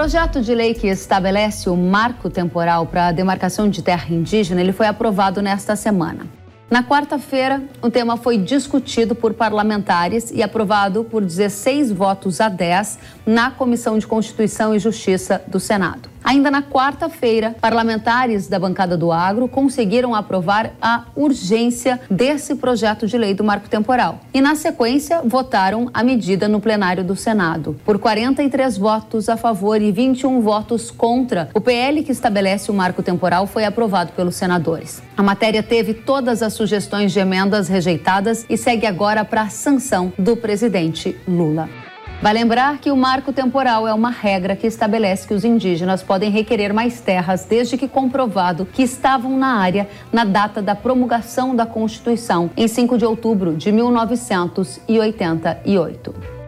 projeto de lei que estabelece o marco temporal para a demarcação de terra indígena, ele foi aprovado nesta semana. Na quarta-feira, o tema foi discutido por parlamentares e aprovado por 16 votos a 10 na Comissão de Constituição e Justiça do Senado. Ainda na quarta-feira, parlamentares da bancada do Agro conseguiram aprovar a urgência desse projeto de lei do marco temporal. E, na sequência, votaram a medida no plenário do Senado. Por 43 votos a favor e 21 votos contra, o PL que estabelece o marco temporal foi aprovado pelos senadores. A matéria teve todas as sugestões de emendas rejeitadas e segue agora para a sanção do presidente Lula. Vai lembrar que o marco temporal é uma regra que estabelece que os indígenas podem requerer mais terras desde que comprovado que estavam na área na data da promulgação da Constituição, em 5 de outubro de 1988.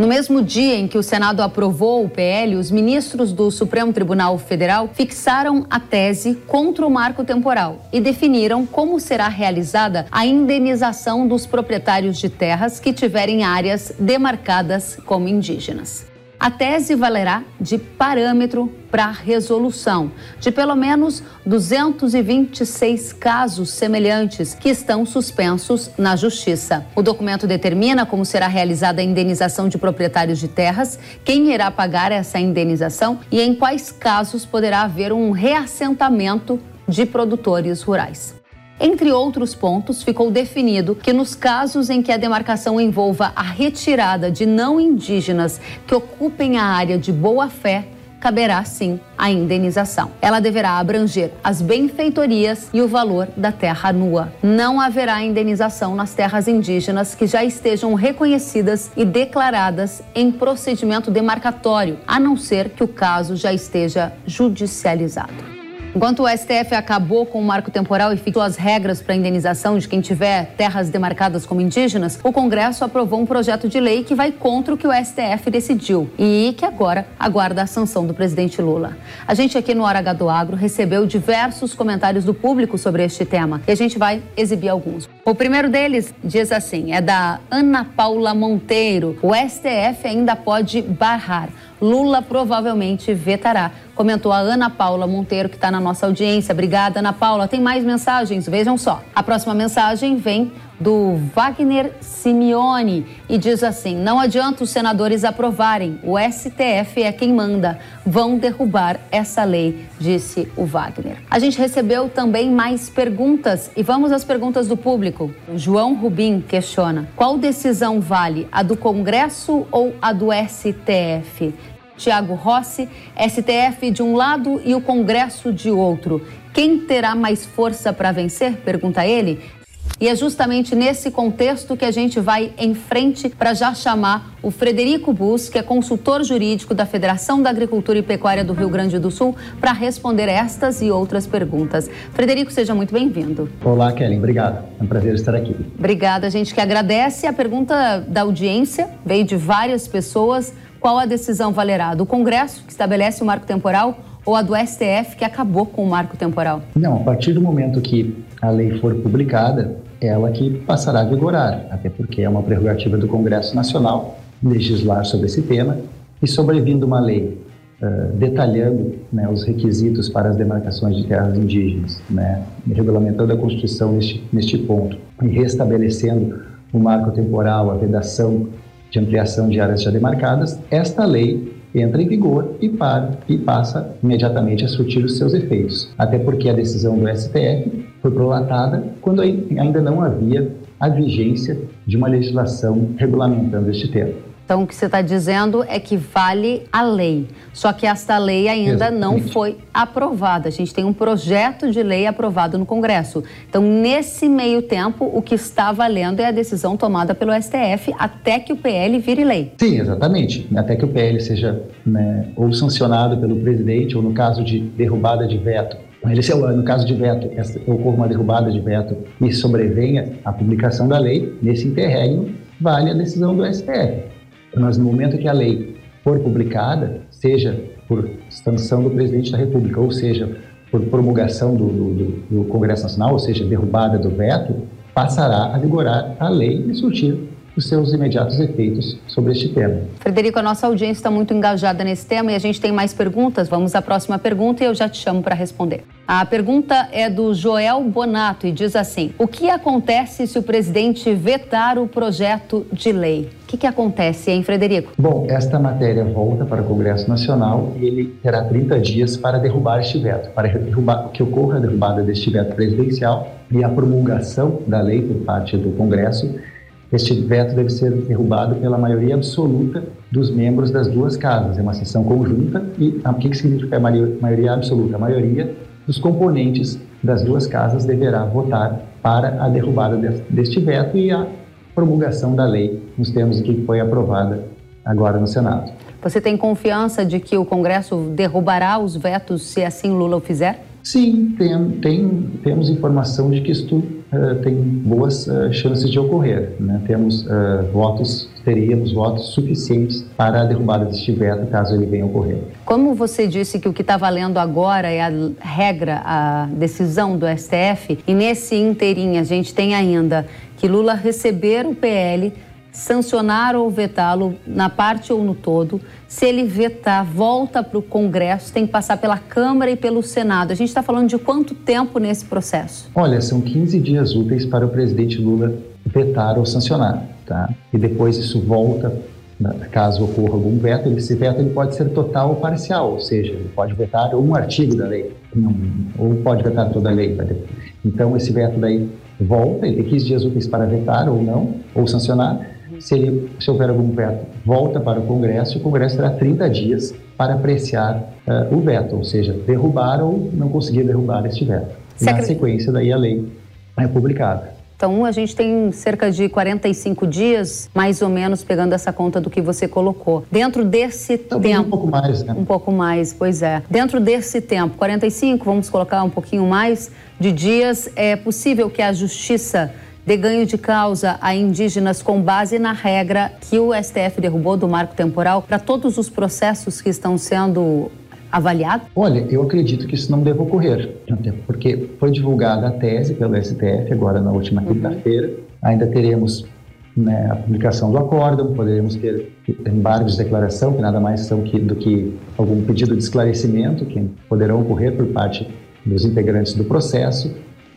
No mesmo dia em que o Senado aprovou o PL, os ministros do Supremo Tribunal Federal fixaram a tese contra o marco temporal e definiram como será realizada a indenização dos proprietários de terras que tiverem áreas demarcadas como indígenas. A tese valerá de parâmetro para resolução de pelo menos 226 casos semelhantes que estão suspensos na Justiça. O documento determina como será realizada a indenização de proprietários de terras, quem irá pagar essa indenização e em quais casos poderá haver um reassentamento de produtores rurais. Entre outros pontos, ficou definido que nos casos em que a demarcação envolva a retirada de não indígenas que ocupem a área de boa-fé, caberá sim a indenização. Ela deverá abranger as benfeitorias e o valor da terra nua. Não haverá indenização nas terras indígenas que já estejam reconhecidas e declaradas em procedimento demarcatório, a não ser que o caso já esteja judicializado. Enquanto o STF acabou com o marco temporal e fixou as regras para a indenização de quem tiver terras demarcadas como indígenas, o Congresso aprovou um projeto de lei que vai contra o que o STF decidiu e que agora aguarda a sanção do presidente Lula. A gente aqui no Hora H do Agro recebeu diversos comentários do público sobre este tema e a gente vai exibir alguns. O primeiro deles diz assim: é da Ana Paula Monteiro. O STF ainda pode barrar. Lula provavelmente vetará comentou a Ana Paula Monteiro, que está na nossa audiência. Obrigada, Ana Paula. Tem mais mensagens? Vejam só. A próxima mensagem vem do Wagner Simeone e diz assim: Não adianta os senadores aprovarem, o STF é quem manda. Vão derrubar essa lei, disse o Wagner. A gente recebeu também mais perguntas e vamos às perguntas do público. O João Rubim questiona: qual decisão vale, a do Congresso ou a do STF? Tiago Rossi, STF de um lado e o Congresso de outro. Quem terá mais força para vencer? Pergunta ele. E é justamente nesse contexto que a gente vai em frente para já chamar o Frederico Bus, que é consultor jurídico da Federação da Agricultura e Pecuária do Rio Grande do Sul, para responder estas e outras perguntas. Frederico, seja muito bem-vindo. Olá, Kelly. Obrigado. É um prazer estar aqui. Obrigada, a gente que agradece. A pergunta da audiência veio de várias pessoas. Qual a decisão valerá? Do Congresso, que estabelece o marco temporal, ou a do STF, que acabou com o marco temporal? Não, a partir do momento que a lei for publicada, ela que passará a vigorar, até porque é uma prerrogativa do Congresso Nacional legislar sobre esse tema e sobrevindo uma lei uh, detalhando né, os requisitos para as demarcações de terras indígenas, né, regulamentando a Constituição neste, neste ponto e restabelecendo o marco temporal, a vedação de ampliação de áreas já demarcadas, esta lei entra em vigor e, para, e passa imediatamente a surtir os seus efeitos. Até porque a decisão do STF foi prolatada quando ainda não havia a vigência de uma legislação regulamentando este tema. Então, o que você está dizendo é que vale a lei. Só que esta lei ainda Exatamente. não foi aprovada. A gente tem um projeto de lei aprovado no Congresso. Então, nesse meio tempo, o que está valendo é a decisão tomada pelo STF até que o PL vire lei. Sim, exatamente. Até que o PL seja né, ou sancionado pelo presidente, ou no caso de derrubada de veto, ele, se, no caso de veto, ocorra uma derrubada de veto e sobrevenha a publicação da lei, nesse interregno, vale a decisão do STF. Mas no momento que a lei for publicada, seja por sanção do presidente da República, ou seja, por promulgação do, do, do Congresso Nacional, ou seja, derrubada do veto, passará a vigorar a lei e surtir os seus imediatos efeitos sobre este tema. Frederico, a nossa audiência está muito engajada nesse tema e a gente tem mais perguntas. Vamos à próxima pergunta e eu já te chamo para responder. A pergunta é do Joel Bonato e diz assim: O que acontece se o presidente vetar o projeto de lei? Que, que acontece, hein, Frederico? Bom, esta matéria volta para o Congresso Nacional e ele terá 30 dias para derrubar este veto, para derrubar, que ocorra a derrubada deste veto presidencial e a promulgação da lei por parte do Congresso este veto deve ser derrubado pela maioria absoluta dos membros das duas casas. É uma sessão conjunta e o que significa a maioria absoluta? A maioria dos componentes das duas casas deverá votar para a derrubada deste veto e a promulgação da lei nos termos em que foi aprovada agora no Senado. Você tem confiança de que o Congresso derrubará os vetos se assim Lula o fizer? Sim, tem, tem, temos informação de que isto uh, tem boas uh, chances de ocorrer. Né? Temos uh, votos, teríamos votos suficientes para a derrubada deste veto, caso ele venha a ocorrer. Como você disse que o que está valendo agora é a regra, a decisão do STF, e nesse inteirinho a gente tem ainda que Lula receber o PL sancionar ou vetá-lo na parte ou no todo. Se ele vetar, volta para o Congresso, tem que passar pela Câmara e pelo Senado. A gente está falando de quanto tempo nesse processo? Olha, são 15 dias úteis para o presidente Lula vetar ou sancionar, tá? E depois isso volta, caso ocorra algum veto, esse veto ele pode ser total ou parcial, ou seja, ele pode vetar um artigo da lei, ou pode vetar toda a lei. Então esse veto daí volta, ele tem 15 dias úteis para vetar ou não, ou sancionar, se, ele, se houver algum veto, volta para o Congresso e o Congresso terá 30 dias para apreciar uh, o veto, ou seja, derrubar ou não conseguir derrubar este veto. Na sequência, daí a lei é publicada. Então, a gente tem cerca de 45 dias, mais ou menos, pegando essa conta do que você colocou. Dentro desse Talvez tempo. Um pouco mais, né? Um pouco mais, pois é. Dentro desse tempo, 45, vamos colocar um pouquinho mais de dias, é possível que a Justiça de ganho de causa a indígenas com base na regra que o STF derrubou do marco temporal para todos os processos que estão sendo avaliados? Olha, eu acredito que isso não deve ocorrer, porque foi divulgada a tese pelo STF agora na última uhum. quinta-feira. Ainda teremos né, a publicação do acórdão, poderemos ter embargos de declaração, que nada mais são que, do que algum pedido de esclarecimento que poderão ocorrer por parte dos integrantes do processo.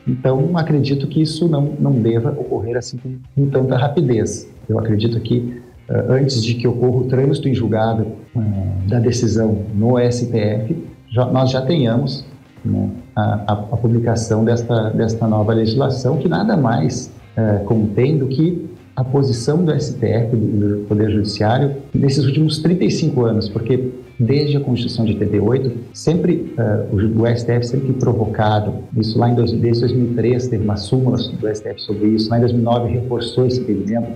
Então, acredito que isso não, não deva ocorrer assim com, com tanta rapidez. Eu acredito que antes de que ocorra o trânsito em julgado uh, da decisão no STF, já, nós já tenhamos né, a, a, publicação desta, desta nova legislação, que nada mais uh, contém do que a posição do STF, do, do Poder Judiciário, nesses últimos 35 anos, porque desde a Constituição de 88, sempre o, o, STF sempre provocado, isso. Lá em dois, desde 2003 teve uma súmula do STF sobre isso, lá em 2009 reforçou esse impedimento,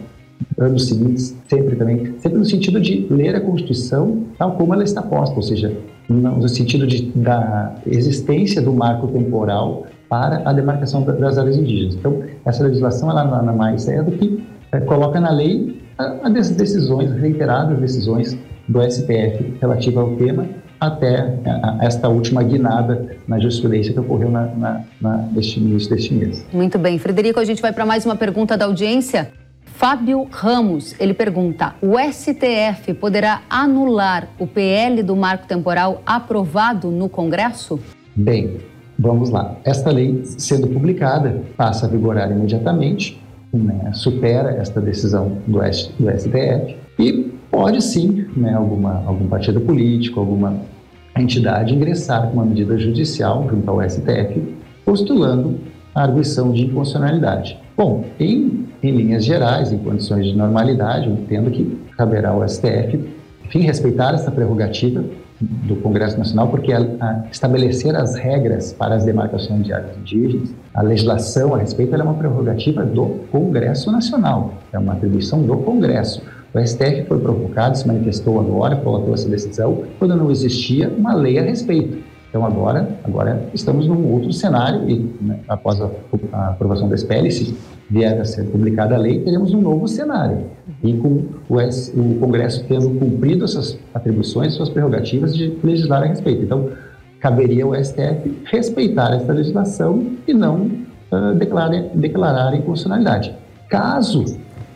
anos seguintes sempre também, sempre no sentido de ler a Constituição tal como ela está posta, ou seja, no sentido de, da existência do marco temporal para a demarcação das áreas indígenas. Então, essa legislação ela nada mais é do que é, coloca na lei a, a decisões, reiteradas decisões do STF relativa ao tema até esta última guinada na jurisprudência que ocorreu na, na, na, neste início deste mês. Muito bem. Frederico, a gente vai para mais uma pergunta da audiência. Fábio Ramos, ele pergunta: o STF poderá anular o PL do marco temporal aprovado no Congresso? Bem, vamos lá. Esta lei, sendo publicada, passa a vigorar imediatamente, né, supera esta decisão do, do STF e pode sim né, alguma, algum partido político, alguma entidade ingressar com uma medida judicial junto ao STF, postulando a arguição de inconstitucionalidade. Bom, em, em linhas gerais, em condições de normalidade, eu entendo que caberá ao STF, enfim, respeitar essa prerrogativa do Congresso Nacional, porque a, a estabelecer as regras para as demarcações de áreas indígenas, a legislação a respeito, é uma prerrogativa do Congresso Nacional, é uma atribuição do Congresso. O STF foi provocado, se manifestou agora, colocatou essa decisão, quando não existia uma lei a respeito. Então agora, agora estamos num outro cenário e né, após a, a, aprovação da SPL, se vier a ser publicada a lei, teremos um novo cenário. E com o, o Congresso tendo cumprido essas atribuições, suas prerrogativas de legislar a respeito. Então, caberia ao STF respeitar essa legislação e não uh, declarar, declarar inconstitucionalidade. Caso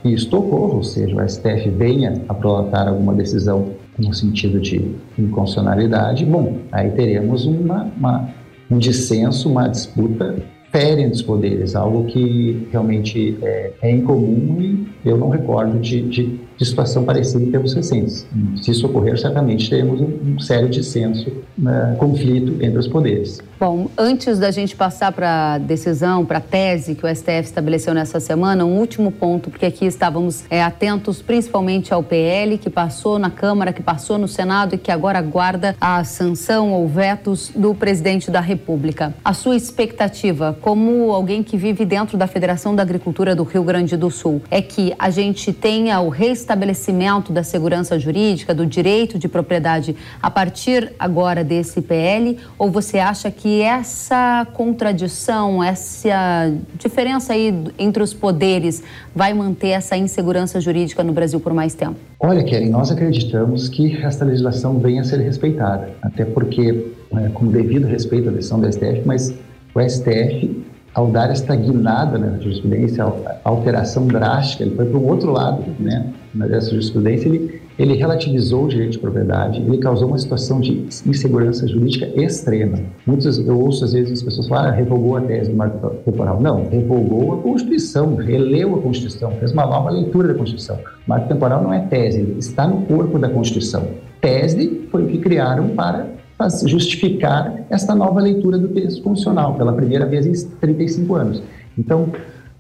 isto ocorra, ou seja, o STF venha a prolatar alguma decisão no sentido de inconstitucionalidade, bom, aí teremos uma, uma, um dissenso, uma disputa férrea entre os poderes, algo que realmente é, é incomum e eu não recordo de, de de situação parecida em tempos recentes. Se isso ocorrer, certamente teremos um, um sério dissenso, uh, conflito entre os poderes. Bom, antes da gente passar para a decisão, para a tese que o STF estabeleceu nessa semana, um último ponto, porque aqui estávamos é, atentos principalmente ao PL, que passou na Câmara, que passou no Senado e que agora aguarda a sanção ou vetos do presidente da República. A sua expectativa, como alguém que vive dentro da Federação da Agricultura do Rio Grande do Sul, é que a gente tenha o restabelecimento estabelecimento da segurança jurídica, do direito de propriedade a partir agora desse PL? Ou você acha que essa contradição, essa diferença aí entre os poderes vai manter essa insegurança jurídica no Brasil por mais tempo? Olha, Kelly, nós acreditamos que esta legislação venha a ser respeitada, até porque, é, com devido respeito à decisão do STF, mas o STF ao dar esta guinada né, na jurisprudência, a alteração drástica, ele foi para um outro lado, né? Nessa jurisprudência, ele, ele relativizou o direito de propriedade, ele causou uma situação de insegurança jurídica extrema. Muitas, eu ouço às vezes as pessoas falar, ah, revogou a tese do marco temporal. Não, revogou a Constituição, releu a Constituição, fez uma nova leitura da Constituição. O marco temporal não é tese, ele está no corpo da Constituição. Tese foi o que criaram para justificar esta nova leitura do texto constitucional, pela primeira vez em 35 anos. Então,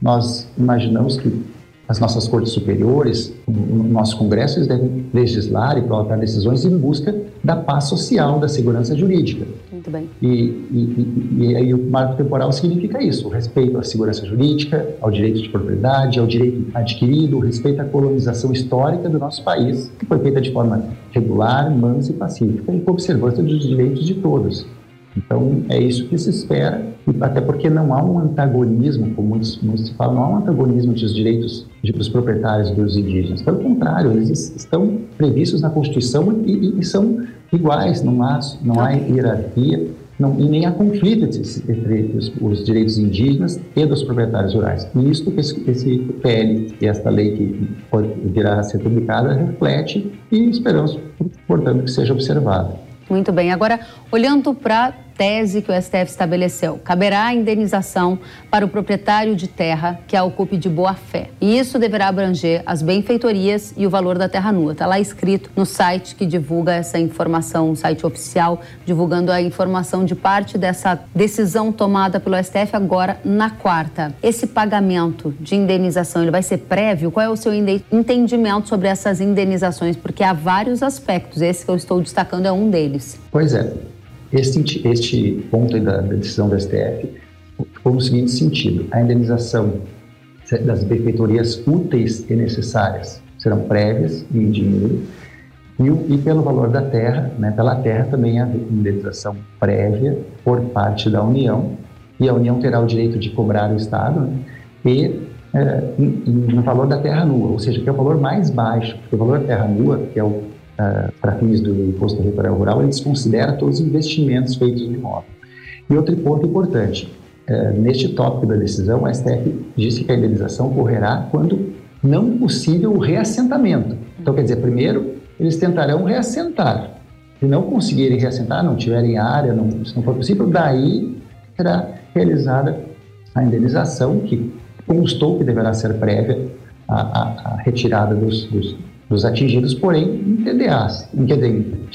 nós imaginamos que as nossas cortes superiores, o nosso Congresso, eles devem legislar e prolatar decisões em busca da paz social, da segurança jurídica. Muito bem. E, e, e, e aí o marco temporal significa isso, o respeito à segurança jurídica, ao direito de propriedade, ao direito adquirido, o respeito à colonização histórica do nosso país, que foi feita de forma regular, mansa e pacífica, e com observância dos direitos de todos. Então, é isso que se espera, até porque não há um antagonismo, como muitos, muitos falam, não há um antagonismo entre os direitos dos proprietários dos indígenas. Pelo contrário, eles estão previstos na Constituição e, e, são iguais, não há, não há hierarquia não, e nem há conflito entre os, os, direitos indígenas e dos proprietários rurais. E isso que esse, esse PL e esta lei que virá a ser publicada reflete e esperamos, portanto, que seja observada. Muito bem. Agora, olhando para tese que o STF estabeleceu. Caberá a indenização para o proprietário de terra que a ocupe de boa fé. E isso deverá abranger as benfeitorias e o valor da terra nua. Está lá escrito no site que divulga essa informação, um site oficial, divulgando a informação de parte dessa decisão tomada pelo STF agora na quarta. Esse pagamento de indenização, ele vai ser prévio? Qual é o seu entendimento sobre essas indenizações? Porque há vários aspectos. Esse que eu estou destacando é um deles. Pois é. Este, este ponto da, decisão do STF ficou no seguinte sentido: a indenização das benfeitorias úteis e necessárias serão prévias em dinheiro. E, e pelo valor da terra, né, pela terra também a indenização prévia por parte da União. E a União terá o direito de cobrar o Estado né, e é, no valor da terra nua, ou seja, que é o valor mais baixo, porque o valor da terra nua, que é o uh, para fins do imposto territorial rural, ele desconsidera todos os investimentos feitos no imóvel. E outro ponto importante, uh, neste tópico da decisão, a STF disse que a indenização ocorrerá quando não possível o reassentamento. Então, quer dizer, primeiro, eles tentarão reassentar. Se não conseguirem reassentar, não tiverem área, não, se não for possível, daí será realizada a indenização, que constou que deverá ser prévia à, à, à retirada dos, dos, dos atingidos, porém em TDAs, em,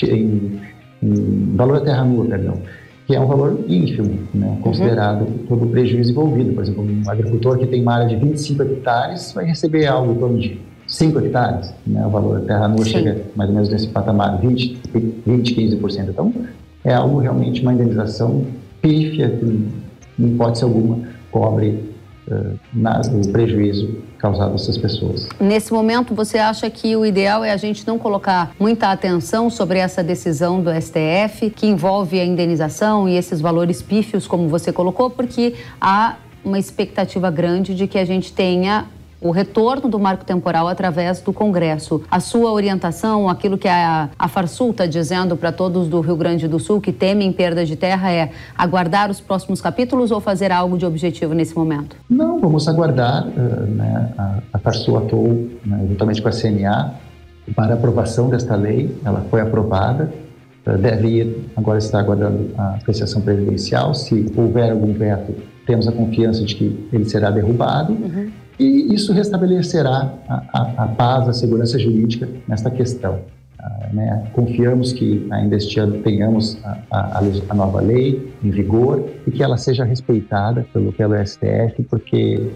em, em valor da terra nua, perdão, que é um valor ínfimo, né, uhum. considerado uhum. todo o prejuízo envolvido. Por exemplo, um agricultor que tem uma área de 25 hectares vai receber algo em torno de 5 hectares, né, o valor da terra nua Sim. chega mais ou menos nesse patamar, 20, 20 15%. Então, é algo realmente uma indenização pífia, que, em hipótese alguma, cobre na, o prejuízo causado a essas pessoas. Nesse momento, você acha que o ideal é a gente não colocar muita atenção sobre essa decisão do STF, que envolve a indenização e esses valores pífios, como você colocou, porque há uma expectativa grande de que a gente tenha o retorno do marco temporal através do Congresso. A sua orientação, aquilo que a, a Farsul está dizendo para todos do Rio Grande do Sul que temem perda de terra é aguardar os próximos capítulos ou fazer algo de objetivo nesse momento? Não, vamos aguardar. Uh, né? A, a Farsul atuou né, juntamente com a CNA para aprovação desta lei, ela foi aprovada deve ir, agora está aguardando a apreciação presidencial. Se houver algum veto, temos a confiança de que ele será derrubado. Uhum. E isso restabelecerá a, a, a, paz, a segurança jurídica nesta questão. Ah, né? Confiamos que ainda este ano tenhamos a, a, nova lei em vigor e que ela seja respeitada pelo, pelo STF, porque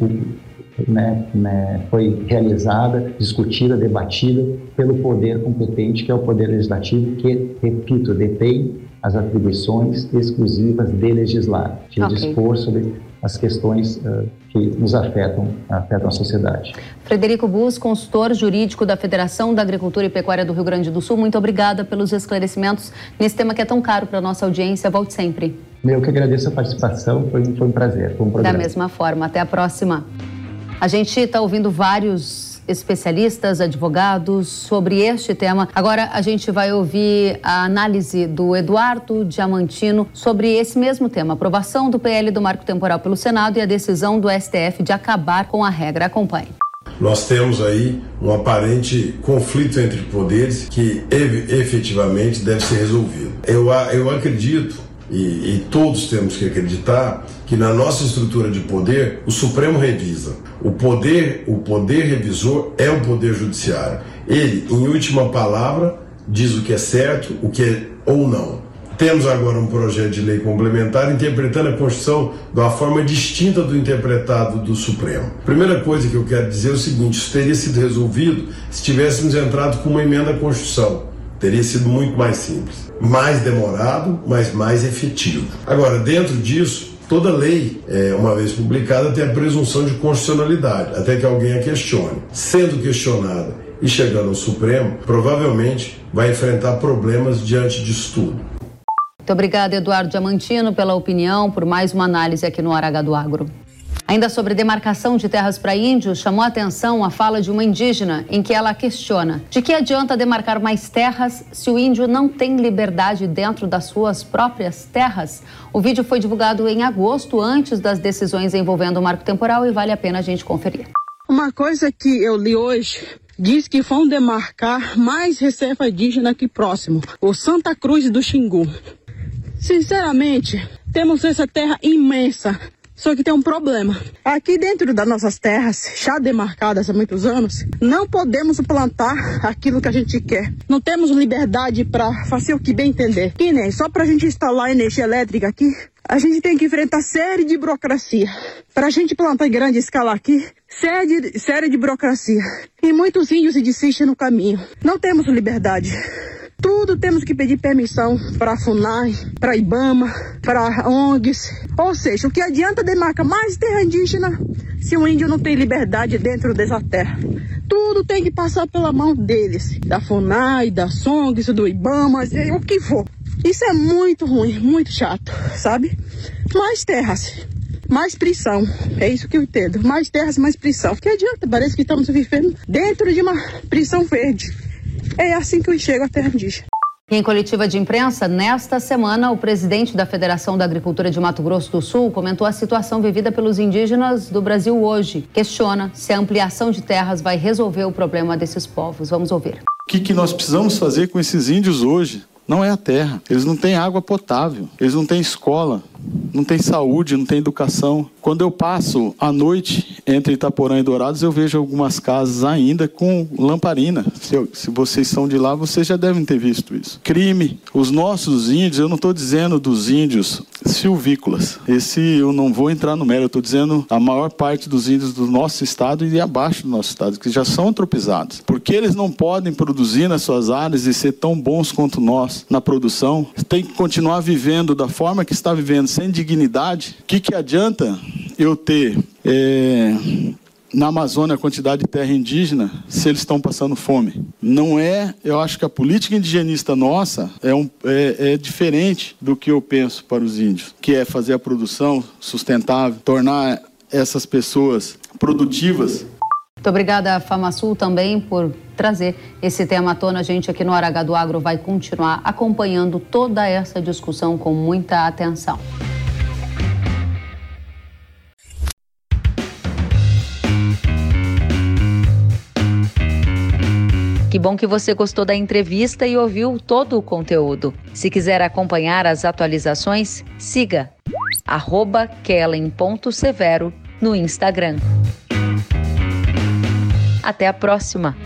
né, né, foi realizada, discutida, debatida pelo poder competente, que é o Poder Legislativo, que, repito, detém as atribuições exclusivas de legislar, de okay. dispor sobre as questões uh, que nos afetam, afetam a sociedade. Frederico Bus, consultor jurídico da Federação da Agricultura e Pecuária do Rio Grande do Sul, muito obrigada pelos esclarecimentos nesse tema que é tão caro para a nossa audiência. Volte sempre. Eu que agradeço a participação, foi, foi um prazer. Foi um da mesma forma, até a próxima. A gente está ouvindo vários especialistas, advogados sobre este tema. Agora a gente vai ouvir a análise do Eduardo Diamantino sobre esse mesmo tema, aprovação do PL do marco temporal pelo Senado e a decisão do STF de acabar com a regra. Acompanhe. Nós temos aí um aparente conflito entre poderes que efetivamente deve ser resolvido. Eu, eu acredito e, e, todos temos que acreditar que na nossa estrutura de poder o Supremo revisa. O poder, o poder revisor é o poder judiciário. Ele, em última palavra, diz o que é certo, o que é ou não. Temos agora um projeto de lei complementar interpretando a Constituição de uma forma distinta do interpretado do Supremo. Primeira coisa que eu quero dizer é o seguinte: isso teria sido resolvido se tivéssemos entrado com uma emenda à Constituição. Teria sido muito mais simples mais demorado, mas mais efetivo. Agora, dentro disso, toda lei, é, uma vez publicada, tem a presunção de constitucionalidade, até que alguém a questione. Sendo questionada e chegando ao Supremo, provavelmente vai enfrentar problemas diante disso tudo. Muito obrigada, Eduardo Diamantino, pela opinião, por mais uma análise aqui no Hora do Agro. Ainda sobre demarcação de terras para índios, chamou a atenção a fala de uma indígena em que ela questiona: de que adianta demarcar mais terras se o índio não tem liberdade dentro das suas próprias terras? O vídeo foi divulgado em agosto, antes das decisões envolvendo o marco temporal, e vale a pena a gente conferir. Uma coisa que eu li hoje diz que vão demarcar mais reserva indígena aqui próximo, o Santa Cruz do Xingu. Sinceramente, temos essa terra imensa só que tem um problema. Aqui dentro das nossas terras, já demarcadas há muitos anos, não podemos plantar aquilo que a gente quer. Não temos liberdade para fazer o que bem entender. Que nem só para a gente instalar energia elétrica aqui, a gente tem que enfrentar série de burocracia. Para a gente plantar em grande escala aqui, série de, série de burocracia. E muitos índios se desistem no caminho. Não temos liberdade. Tudo temos que pedir permissão para a FUNAI, para IBAMA, para ONGs. Ou seja, o que adianta demarcar mais terra indígena se o índio não tem liberdade dentro dessa terra? Tudo tem que passar pela mão deles, da FUNAI, das ONGs, do IBAMA, o que for. Isso é muito ruim, muito chato, sabe? Mais terras, mais prisão. É isso que eu entendo. Mais terras, mais prisão. Que adianta? Parece que estamos vivendo dentro de uma prisão verde. É assim que eu enxergo a terra indígena. Em coletiva de imprensa, nesta semana, o presidente da Federação da Agricultura de Mato Grosso do Sul comentou a situação vivida pelos indígenas do Brasil hoje. Questiona se a ampliação de terras vai resolver o problema desses povos. Vamos ouvir. O que, que nós precisamos fazer com esses índios hoje? Não é a terra. Eles não têm água potável, eles não têm escola, não têm saúde, não têm educação. Quando eu passo a noite entre Itaporã e Dourados, eu vejo algumas casas ainda com lamparina. Se, eu, se, vocês são de lá, vocês já devem ter visto isso. Crime. Os nossos índios, eu não estou dizendo dos índios silvícolas. Esse eu não vou entrar no mérito, eu estou dizendo a maior parte dos índios do nosso estado e abaixo do nosso estado, que já são antropizados. Porque eles não podem produzir nas suas áreas e ser tão bons quanto nós na produção, tem que continuar vivendo da forma que está vivendo, sem dignidade. O que, que adianta eu ter é, na Amazônia a quantidade de terra indígena se eles estão passando fome. Não é, eu acho que a política indigenista nossa é, um, é, é, diferente do que eu penso para os índios, que é fazer a produção sustentável, tornar essas pessoas produtivas Muito obrigada, FamaSul, também por trazer esse tema à tona. A gente aqui no H do Agro vai continuar acompanhando toda essa discussão com muita atenção. Que bom que você gostou da entrevista e ouviu todo o conteúdo. Se quiser acompanhar as atualizações, siga kellen.severo no Instagram. Até a próxima!